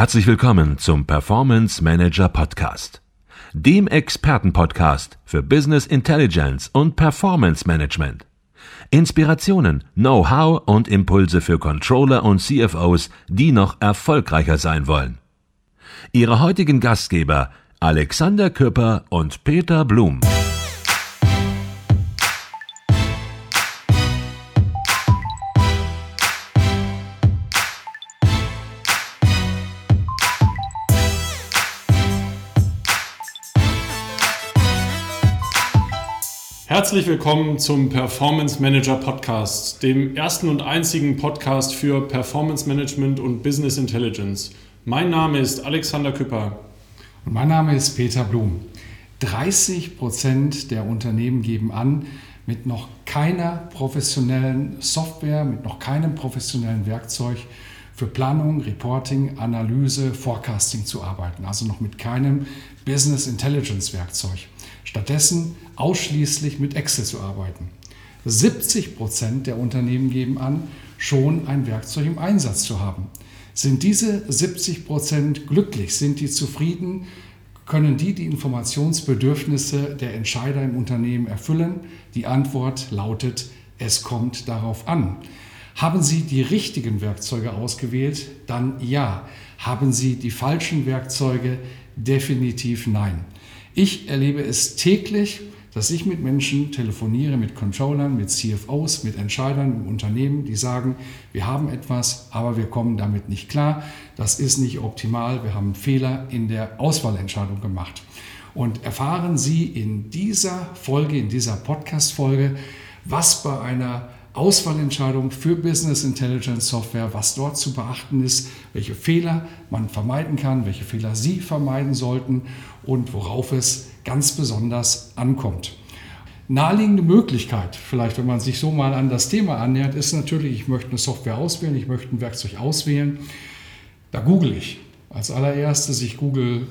Herzlich willkommen zum Performance Manager Podcast, dem Expertenpodcast für Business Intelligence und Performance Management. Inspirationen, Know-how und Impulse für Controller und CFOs, die noch erfolgreicher sein wollen. Ihre heutigen Gastgeber Alexander Küpper und Peter Blum. Herzlich willkommen zum Performance Manager Podcast, dem ersten und einzigen Podcast für Performance Management und Business Intelligence. Mein Name ist Alexander Küpper. Und mein Name ist Peter Blum. 30 Prozent der Unternehmen geben an, mit noch keiner professionellen Software, mit noch keinem professionellen Werkzeug für Planung, Reporting, Analyse, Forecasting zu arbeiten. Also noch mit keinem Business Intelligence Werkzeug. Stattdessen ausschließlich mit Excel zu arbeiten. 70 Prozent der Unternehmen geben an, schon ein Werkzeug im Einsatz zu haben. Sind diese 70 Prozent glücklich? Sind die zufrieden? Können die die Informationsbedürfnisse der Entscheider im Unternehmen erfüllen? Die Antwort lautet, es kommt darauf an. Haben Sie die richtigen Werkzeuge ausgewählt? Dann ja. Haben Sie die falschen Werkzeuge? Definitiv nein. Ich erlebe es täglich, dass ich mit Menschen telefoniere, mit Controllern, mit CFOs, mit Entscheidern im Unternehmen, die sagen, wir haben etwas, aber wir kommen damit nicht klar. Das ist nicht optimal. Wir haben Fehler in der Auswahlentscheidung gemacht. Und erfahren Sie in dieser Folge, in dieser Podcast-Folge, was bei einer Auswahlentscheidung für Business Intelligence Software, was dort zu beachten ist, welche Fehler man vermeiden kann, welche Fehler Sie vermeiden sollten und worauf es ganz besonders ankommt. Naheliegende Möglichkeit, vielleicht wenn man sich so mal an das Thema annähert, ist natürlich, ich möchte eine Software auswählen, ich möchte ein Werkzeug auswählen. Da google ich. Als allererstes, ich google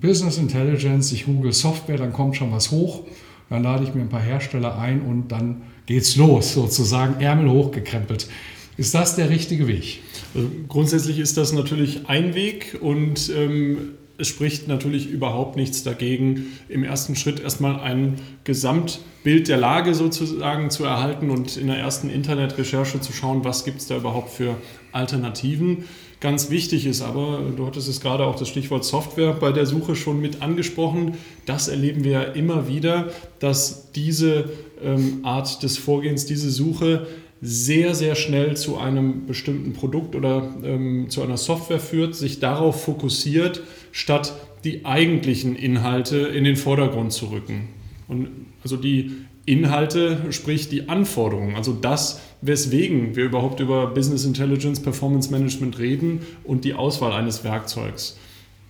Business Intelligence, ich google Software, dann kommt schon was hoch. Dann lade ich mir ein paar Hersteller ein und dann geht's los, sozusagen Ärmel hochgekrempelt. Ist das der richtige Weg? Also grundsätzlich ist das natürlich ein Weg und ähm, es spricht natürlich überhaupt nichts dagegen, im ersten Schritt erstmal ein Gesamtbild der Lage sozusagen zu erhalten und in der ersten Internetrecherche zu schauen, was gibt es da überhaupt für Alternativen. Ganz wichtig ist aber, du hattest es gerade auch das Stichwort Software bei der Suche schon mit angesprochen, das erleben wir ja immer wieder, dass diese ähm, Art des Vorgehens, diese Suche sehr, sehr schnell zu einem bestimmten Produkt oder ähm, zu einer Software führt, sich darauf fokussiert, statt die eigentlichen Inhalte in den Vordergrund zu rücken. Und also die Inhalte, sprich die Anforderungen, also das, weswegen wir überhaupt über Business Intelligence, Performance Management reden und die Auswahl eines Werkzeugs.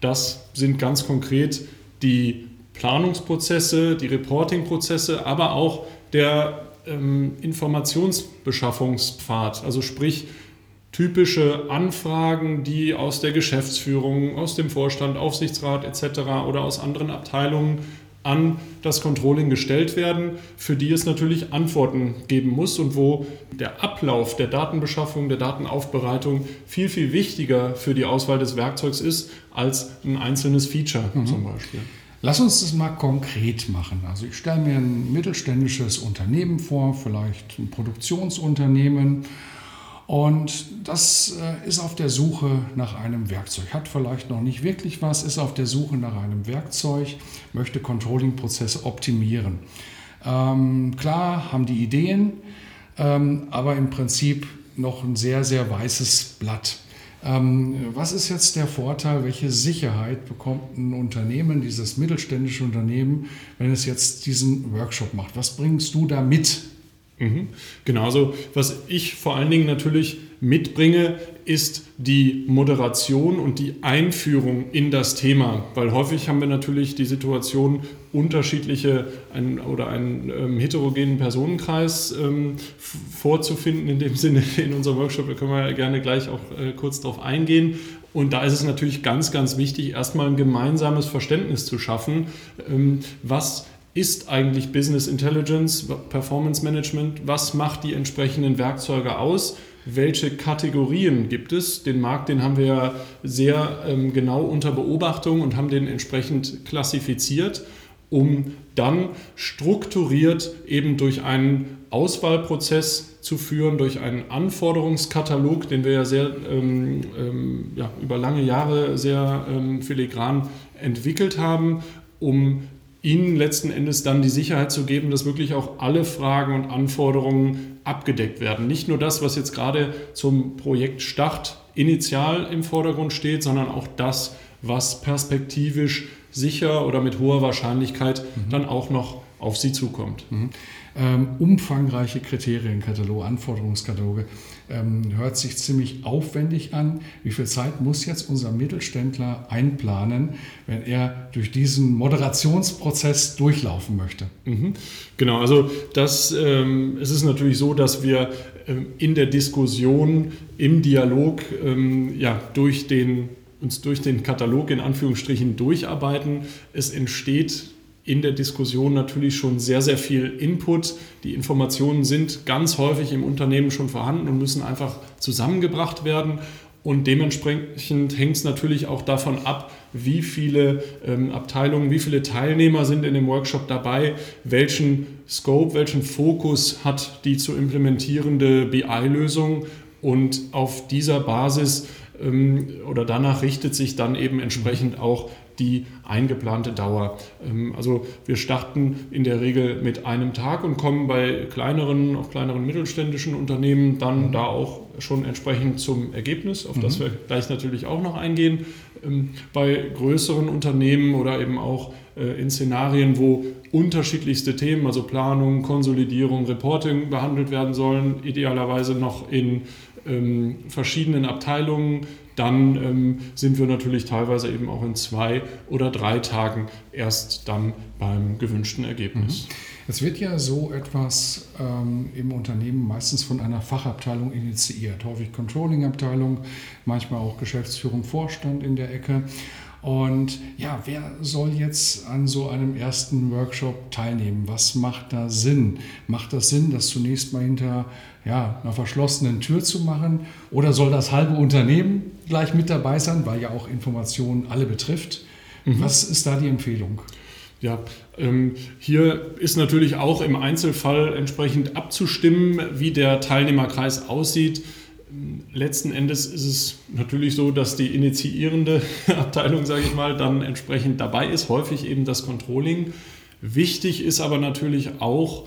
Das sind ganz konkret die Planungsprozesse, die Reportingprozesse, aber auch der ähm, Informationsbeschaffungspfad, also sprich typische Anfragen, die aus der Geschäftsführung, aus dem Vorstand, Aufsichtsrat etc. oder aus anderen Abteilungen an das Controlling gestellt werden, für die es natürlich Antworten geben muss und wo der Ablauf der Datenbeschaffung, der Datenaufbereitung viel, viel wichtiger für die Auswahl des Werkzeugs ist als ein einzelnes Feature mhm. zum Beispiel. Lass uns das mal konkret machen. Also ich stelle mir ein mittelständisches Unternehmen vor, vielleicht ein Produktionsunternehmen und das äh, ist auf der Suche nach einem Werkzeug, hat vielleicht noch nicht wirklich was, ist auf der Suche nach einem Werkzeug, möchte Controlling-Prozesse optimieren. Ähm, klar haben die Ideen, ähm, aber im Prinzip noch ein sehr, sehr weißes Blatt. Ähm, was ist jetzt der Vorteil, welche Sicherheit bekommt ein Unternehmen, dieses mittelständische Unternehmen, wenn es jetzt diesen Workshop macht? Was bringst du da mit? Mhm. Genauso, was ich vor allen Dingen natürlich mitbringe, ist die Moderation und die Einführung in das Thema, weil häufig haben wir natürlich die Situation, unterschiedliche ein, oder einen ähm, heterogenen Personenkreis ähm, vorzufinden, in dem Sinne in unserem Workshop, da können wir gerne gleich auch äh, kurz darauf eingehen. Und da ist es natürlich ganz, ganz wichtig, erstmal ein gemeinsames Verständnis zu schaffen, ähm, was ist eigentlich Business Intelligence, Performance Management, was macht die entsprechenden Werkzeuge aus, welche Kategorien gibt es. Den Markt, den haben wir ja sehr ähm, genau unter Beobachtung und haben den entsprechend klassifiziert, um dann strukturiert eben durch einen Auswahlprozess zu führen, durch einen Anforderungskatalog, den wir ja sehr ähm, ähm, ja, über lange Jahre sehr ähm, filigran entwickelt haben, um Ihnen letzten Endes dann die Sicherheit zu geben, dass wirklich auch alle Fragen und Anforderungen abgedeckt werden. Nicht nur das, was jetzt gerade zum Projektstart initial im Vordergrund steht, sondern auch das, was perspektivisch sicher oder mit hoher Wahrscheinlichkeit mhm. dann auch noch auf Sie zukommt. Mhm. Ähm, umfangreiche Kriterienkataloge, Anforderungskataloge. Ähm, hört sich ziemlich aufwendig an. Wie viel Zeit muss jetzt unser Mittelständler einplanen, wenn er durch diesen Moderationsprozess durchlaufen möchte? Mhm. Genau, also das, ähm, es ist natürlich so, dass wir ähm, in der Diskussion, im Dialog ähm, ja, durch den, uns durch den Katalog in Anführungsstrichen durcharbeiten. Es entsteht in der Diskussion natürlich schon sehr, sehr viel Input. Die Informationen sind ganz häufig im Unternehmen schon vorhanden und müssen einfach zusammengebracht werden. Und dementsprechend hängt es natürlich auch davon ab, wie viele ähm, Abteilungen, wie viele Teilnehmer sind in dem Workshop dabei, welchen Scope, welchen Fokus hat die zu implementierende BI-Lösung. Und auf dieser Basis ähm, oder danach richtet sich dann eben entsprechend auch die eingeplante Dauer. Ähm, also wir starten in der Regel mit einem Tag und kommen bei kleineren, auch kleineren mittelständischen Unternehmen dann mhm. da auch schon entsprechend zum Ergebnis, auf mhm. das wir gleich natürlich auch noch eingehen. Ähm, bei größeren Unternehmen oder eben auch äh, in Szenarien, wo unterschiedlichste Themen, also Planung, Konsolidierung, Reporting behandelt werden sollen, idealerweise noch in ähm, verschiedenen Abteilungen dann ähm, sind wir natürlich teilweise eben auch in zwei oder drei Tagen erst dann beim gewünschten Ergebnis. Mhm. Es wird ja so etwas ähm, im Unternehmen meistens von einer Fachabteilung initiiert, häufig Controlling-Abteilung, manchmal auch Geschäftsführung, Vorstand in der Ecke. Und ja, wer soll jetzt an so einem ersten Workshop teilnehmen? Was macht da Sinn? Macht das Sinn, das zunächst mal hinter ja, einer verschlossenen Tür zu machen? Oder soll das halbe Unternehmen gleich mit dabei sein, weil ja auch Informationen alle betrifft? Mhm. Was ist da die Empfehlung? Ja, ähm, hier ist natürlich auch im Einzelfall entsprechend abzustimmen, wie der Teilnehmerkreis aussieht. Letzten Endes ist es natürlich so, dass die initiierende Abteilung, sage ich mal, dann entsprechend dabei ist, häufig eben das Controlling. Wichtig ist aber natürlich auch,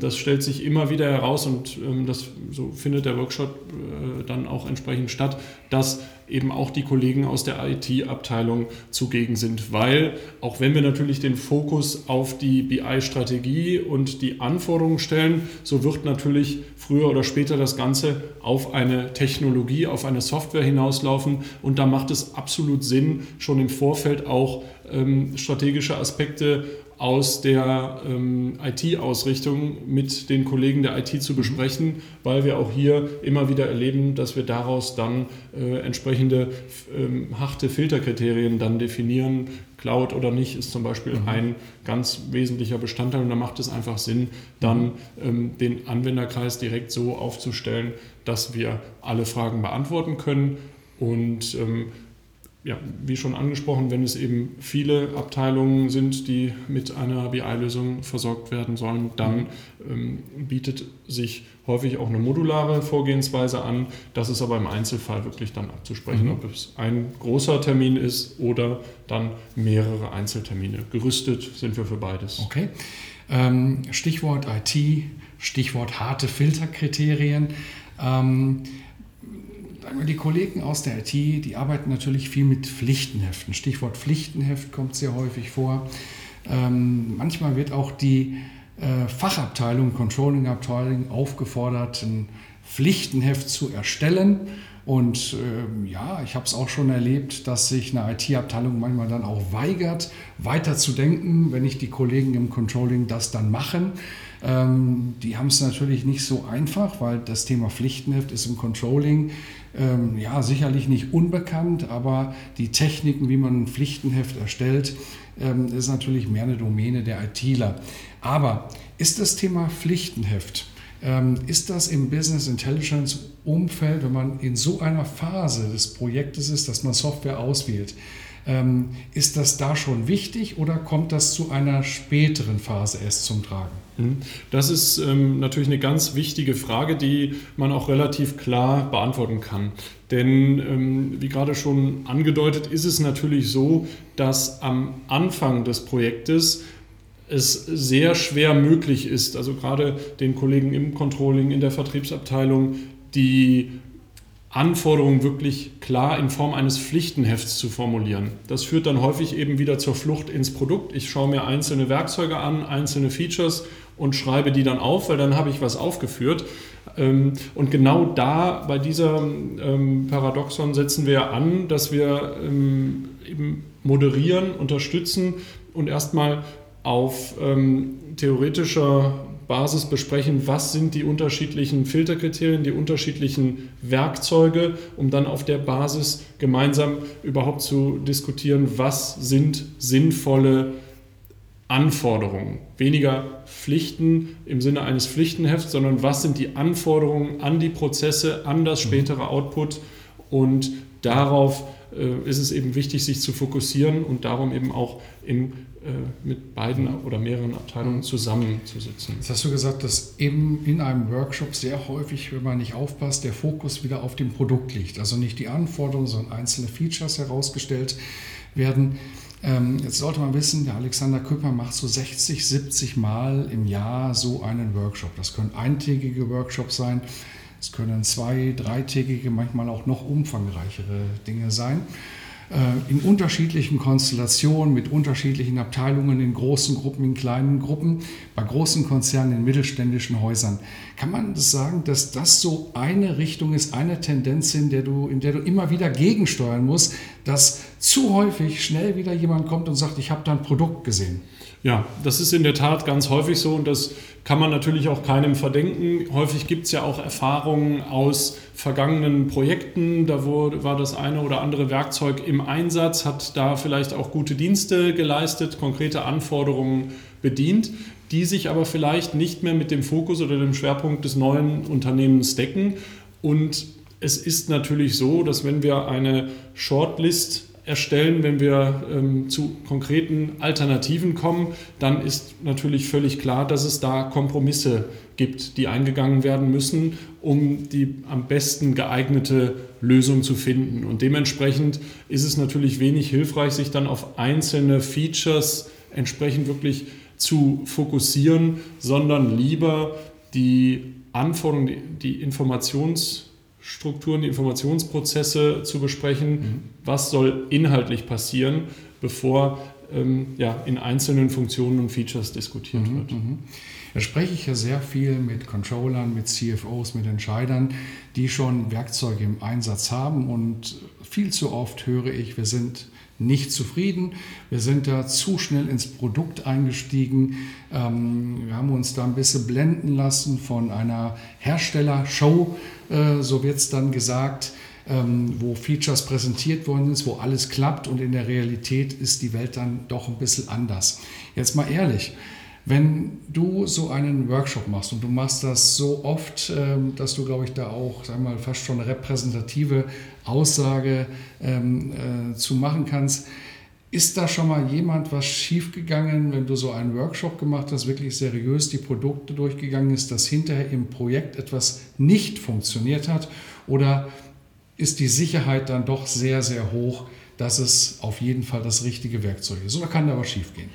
das stellt sich immer wieder heraus und ähm, das, so findet der Workshop äh, dann auch entsprechend statt, dass eben auch die Kollegen aus der IT-Abteilung zugegen sind, weil auch wenn wir natürlich den Fokus auf die BI-Strategie und die Anforderungen stellen, so wird natürlich früher oder später das Ganze auf eine Technologie, auf eine Software hinauslaufen. Und da macht es absolut Sinn, schon im Vorfeld auch ähm, strategische Aspekte aus der ähm, IT-Ausrichtung mit den Kollegen der IT zu besprechen, weil wir auch hier immer wieder erleben, dass wir daraus dann äh, entsprechende ähm, harte Filterkriterien dann definieren. Cloud oder nicht ist zum Beispiel mhm. ein ganz wesentlicher Bestandteil und da macht es einfach Sinn, dann ähm, den Anwenderkreis direkt so aufzustellen, dass wir alle Fragen beantworten können und ähm, ja, wie schon angesprochen, wenn es eben viele Abteilungen sind, die mit einer BI-Lösung versorgt werden sollen, dann ähm, bietet sich häufig auch eine modulare Vorgehensweise an. Das ist aber im Einzelfall wirklich dann abzusprechen, mhm. ob es ein großer Termin ist oder dann mehrere Einzeltermine. Gerüstet sind wir für beides. Okay. Ähm, Stichwort IT, Stichwort harte Filterkriterien. Ähm, die Kollegen aus der IT, die arbeiten natürlich viel mit Pflichtenheften. Stichwort Pflichtenheft kommt sehr häufig vor. Ähm, manchmal wird auch die äh, Fachabteilung, Controlling-Abteilung aufgefordert, ein Pflichtenheft zu erstellen. Und äh, ja, ich habe es auch schon erlebt, dass sich eine IT-Abteilung manchmal dann auch weigert, weiter zu denken, wenn nicht die Kollegen im Controlling das dann machen. Ähm, die haben es natürlich nicht so einfach, weil das Thema Pflichtenheft ist im Controlling ähm, ja, sicherlich nicht unbekannt, aber die Techniken, wie man ein Pflichtenheft erstellt, ähm, ist natürlich mehr eine Domäne der ITler. Aber ist das Thema Pflichtenheft Ähm, ist das im Business Intelligence Umfeld, wenn man in so einer Phase des Projektes ist, dass man Software auswählt, ähm, ist das da schon wichtig oder kommt das zu einer späteren Phase erst zum Tragen? Mhm. Das ist ähm, natürlich eine ganz wichtige Frage, die man auch relativ klar beantworten kann. Denn ähm, wie gerade schon angedeutet, ist es natürlich so, dass am Anfang des Projektes es sehr schwer möglich ist, also gerade den Kollegen im Controlling, in der Vertriebsabteilung, die Anforderungen wirklich klar in Form eines Pflichtenhefts zu formulieren. Das führt dann häufig eben wieder zur Flucht ins Produkt. Ich schaue mir einzelne Werkzeuge an, einzelne Features und schreibe die dann auf, weil dann habe ich was aufgeführt. Ähm, und genau da, bei dieser ähm, Paradoxon, setzen wir an, dass wir ähm, eben moderieren, unterstützen und erstmal auf theoretischer Basis besprechen, was sind die unterschiedlichen Filterkriterien, die unterschiedlichen Werkzeuge, um dann auf der Basis gemeinsam überhaupt zu diskutieren, was sind sinnvolle Anforderungen. Weniger Pflichten im Sinne eines Pflichtenhefts, sondern was sind die Anforderungen an die Prozesse, an das mhm. spätere Output und darauf äh, ist es eben wichtig, sich zu fokussieren und darum eben auch im mit beiden oder mehreren Abteilungen zusammenzusitzen. Jetzt hast du gesagt, dass eben in einem Workshop sehr häufig, wenn man nicht aufpasst, der Fokus wieder auf dem Produkt liegt. Also nicht die Anforderungen, sondern einzelne Features herausgestellt werden. Ähm, jetzt sollte man wissen, der Alexander Küpper macht so 60, 70 Mal im Jahr so einen Workshop. Das können eintägige Workshops sein, es können zwei, dreitägige, manchmal auch noch umfangreichere Dinge sein. Äh, in unterschiedlichen Konstellationen, mit unterschiedlichen Abteilungen, in großen Gruppen, in kleinen Gruppen, bei großen Konzernen, in mittelständischen Häusern. Kann man das sagen, dass das so eine Richtung ist, eine Tendenz, in der du, in der du immer wieder gegensteuern musst, dass zu häufig schnell wieder jemand kommt und sagt, ich habe da ein Produkt gesehen? Ja, das ist in der Tat ganz häufig so und das kann man natürlich auch keinem verdenken. Häufig gibt es ja auch Erfahrungen aus vergangenen Projekten. Da war das eine oder andere Werkzeug im Einsatz, hat da vielleicht auch gute Dienste geleistet, konkrete Anforderungen bedient, die sich aber vielleicht nicht mehr mit dem Fokus oder dem Schwerpunkt des neuen Unternehmens decken. Und es ist natürlich so, dass wenn wir eine Shortlist erstellen, wenn wir ähm, zu konkreten Alternativen kommen, dann ist natürlich völlig klar, dass es da Kompromisse gibt, die eingegangen werden müssen, um die am besten geeignete Lösung zu finden. Und dementsprechend ist es natürlich wenig hilfreich, sich dann auf einzelne Features entsprechend wirklich zu fokussieren, sondern lieber die Anforderungen, die, die Informations- Strukturen, die Informationsprozesse zu besprechen. Mhm. Was soll inhaltlich passieren, bevor ähm, ja, in einzelnen Funktionen und Features diskutiert mhm, wird. Mhm. Da spreche ich ja sehr viel mit Controllern, mit CFOs, mit Entscheidern, die schon Werkzeuge im Einsatz haben. Und viel zu oft höre ich, wir sind nicht zufrieden. Wir sind da zu schnell ins Produkt eingestiegen. Ähm, wir haben uns da ein bisschen blenden lassen von einer Herstellershow, äh, so wird es dann gesagt, ähm, wo Features präsentiert worden sind, wo alles klappt und in der Realität ist die Welt dann doch ein bisschen anders. Jetzt mal ehrlich, wenn du so einen Workshop machst und du machst das so oft, ähm, dass du, glaube ich, da auch sag mal, fast schon repräsentative Aussage ähm, äh, zu machen kannst, ist da schon mal jemand was schiefgegangen, wenn du so einen Workshop gemacht hast, wirklich seriös die Produkte durchgegangen ist, dass hinterher im Projekt etwas nicht funktioniert hat? Oder ist die Sicherheit dann doch sehr, sehr hoch, dass es auf jeden Fall das richtige Werkzeug ist? Oder kann da was schiefgehen?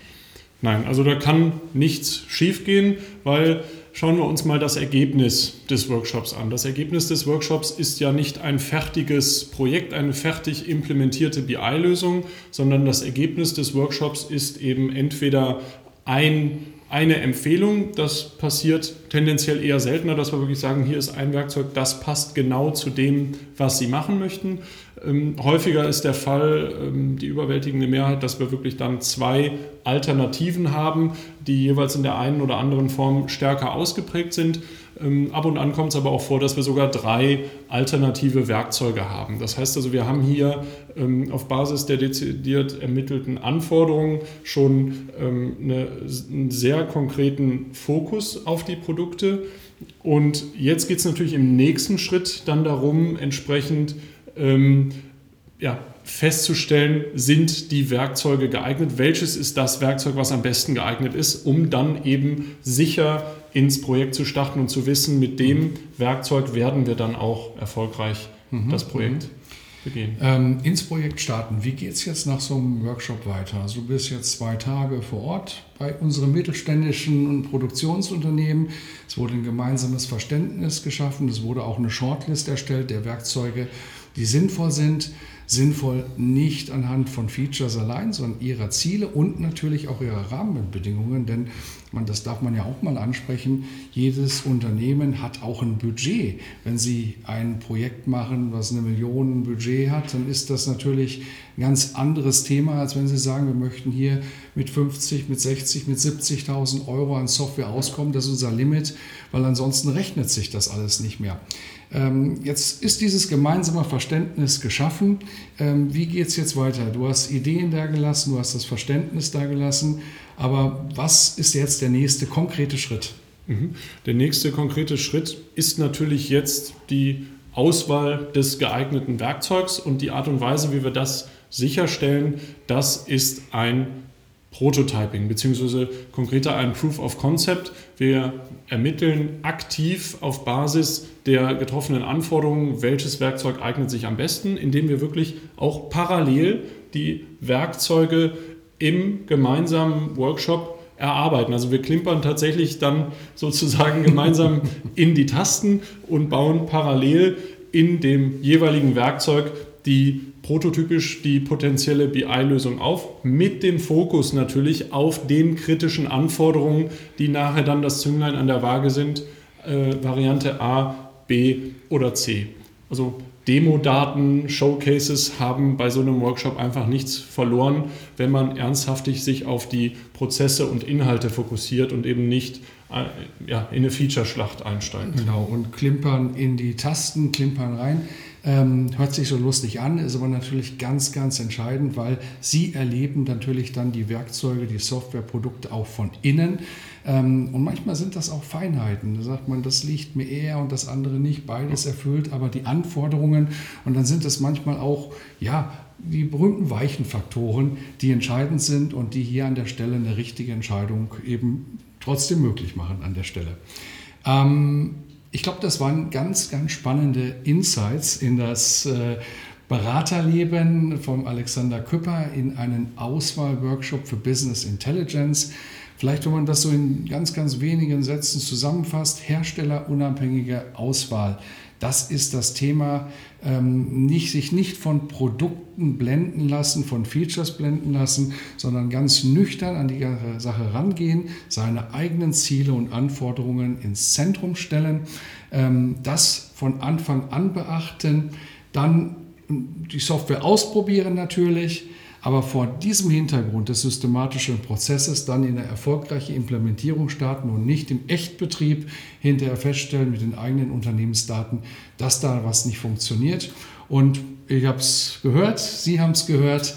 Nein, also da kann nichts schiefgehen, weil schauen wir uns mal das Ergebnis des Workshops an. Das Ergebnis des Workshops ist ja nicht ein fertiges Projekt, eine fertig implementierte BI-Lösung, sondern das Ergebnis des Workshops ist eben entweder ein eine Empfehlung. Das passiert tendenziell eher seltener, dass wir wirklich sagen, hier ist ein Werkzeug, das passt genau zu dem, was Sie machen möchten. Ähm, häufiger ist der Fall, ähm, die überwältigende Mehrheit, dass wir wirklich dann zwei Alternativen haben, die jeweils in der einen oder anderen Form stärker ausgeprägt sind. Ähm, ab und an kommt es aber auch vor, dass wir sogar drei alternative Werkzeuge haben. Das heißt also, wir haben hier ähm, auf Basis der dezidiert ermittelten Anforderungen schon ähm, eine, einen sehr konkreten Fokus auf die Produkte. Und jetzt geht es natürlich im nächsten Schritt dann darum, entsprechend ja, festzustellen, sind die Werkzeuge geeignet, welches ist das Werkzeug, was am besten geeignet ist, um dann eben sicher ins Projekt zu starten und zu wissen, mit dem Werkzeug werden wir dann auch erfolgreich mhm. das Projekt mhm. begehen. Ähm, ins Projekt starten. Wie geht es jetzt nach so einem Workshop weiter? Also du bist jetzt zwei Tage vor Ort bei unserem mittelständischen Produktionsunternehmen. Es wurde ein gemeinsames Verständnis geschaffen. Es wurde auch eine Shortlist erstellt der Werkzeuge, die sinnvoll sind sinnvoll nicht anhand von Features allein, sondern ihrer Ziele und natürlich auch ihrer Rahmenbedingungen, denn man, das darf man ja auch mal ansprechen, jedes Unternehmen hat auch ein Budget. Wenn Sie ein Projekt machen, was eine Million Budget hat, dann ist das natürlich ein ganz anderes Thema, als wenn Sie sagen, wir möchten hier mit 50, mit 60, mit 70.000 Euro an Software auskommen. Das ist unser Limit, weil ansonsten rechnet sich das alles nicht mehr. Ähm, jetzt ist dieses gemeinsame Verständnis geschaffen. Ähm, wie geht es jetzt weiter? Du hast Ideen da gelassen, du hast das Verständnis da gelassen, aber was ist jetzt der nächste konkrete Schritt? Mhm. Der nächste konkrete Schritt ist natürlich jetzt die Auswahl des geeigneten Werkzeugs und die Art und Weise, wie wir das sicherstellen, das ist ein Prototyping, beziehungsweise konkreter ein Proof of Concept. Wir ermitteln aktiv auf Basis der getroffenen Anforderungen, welches Werkzeug eignet sich am besten, indem wir wirklich auch parallel die Werkzeuge im gemeinsamen Workshop erarbeiten. Also wir klimpern tatsächlich dann sozusagen gemeinsam in die Tasten und bauen parallel in dem jeweiligen Werkzeug die prototypisch die potenzielle BI-Lösung auf, mit dem Fokus natürlich auf den kritischen Anforderungen, die nachher dann das Zünglein an der Waage sind, äh, Variante A, B oder C. Also Demo-Daten, Showcases haben bei so einem Workshop einfach nichts verloren, wenn man ernsthaftig sich auf die Prozesse und Inhalte fokussiert und eben nicht äh, ja, in eine Feature-Schlacht einsteigt. Genau, und klimpern in die Tasten, klimpern rein. Ähm, hört sich so lustig an, ist aber natürlich ganz, ganz entscheidend, weil Sie erleben natürlich dann die Werkzeuge, die Softwareprodukte auch von innen. Ähm, und manchmal sind das auch Feinheiten. Da sagt man, das liegt mir eher und das andere nicht. Beides erfüllt aber die Anforderungen. Und dann sind es manchmal auch, ja, die berühmten weichen Faktoren, die entscheidend sind und die hier an der Stelle eine richtige Entscheidung eben trotzdem möglich machen an der Stelle. Ähm, ich glaube, das waren ganz, ganz spannende Insights in das äh, Beraterleben vom Alexander Küpper in einen Auswahlworkshop für Business Intelligence. Vielleicht, wenn man das so in ganz, ganz wenigen Sätzen zusammenfasst, herstellerunabhängige Auswahl. Das ist das Thema, ähm, nicht, sich nicht von Produkten blenden lassen, von Features blenden lassen, sondern ganz nüchtern an die Sache rangehen, seine eigenen Ziele und Anforderungen ins Zentrum stellen, ähm, das von Anfang an beachten, dann die Software ausprobieren natürlich, aber vor diesem Hintergrund des systematischen Prozesses dann in eine erfolgreiche Implementierung starten und nicht im Echtbetrieb hinterher feststellen mit den eigenen Unternehmensdaten, dass da was nicht funktioniert. Und ich habe es gehört, Sie haben es gehört.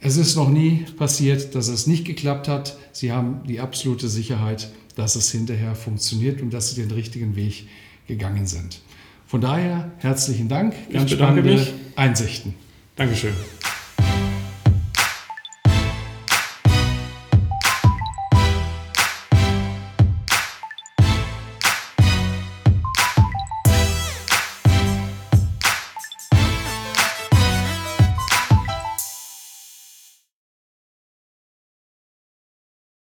Es ist noch nie passiert, dass es nicht geklappt hat. Sie haben die absolute Sicherheit, dass es hinterher funktioniert und dass Sie den richtigen Weg gegangen sind. Von daher herzlichen Dank, ganz spannende mich. Einsichten. Dankeschön.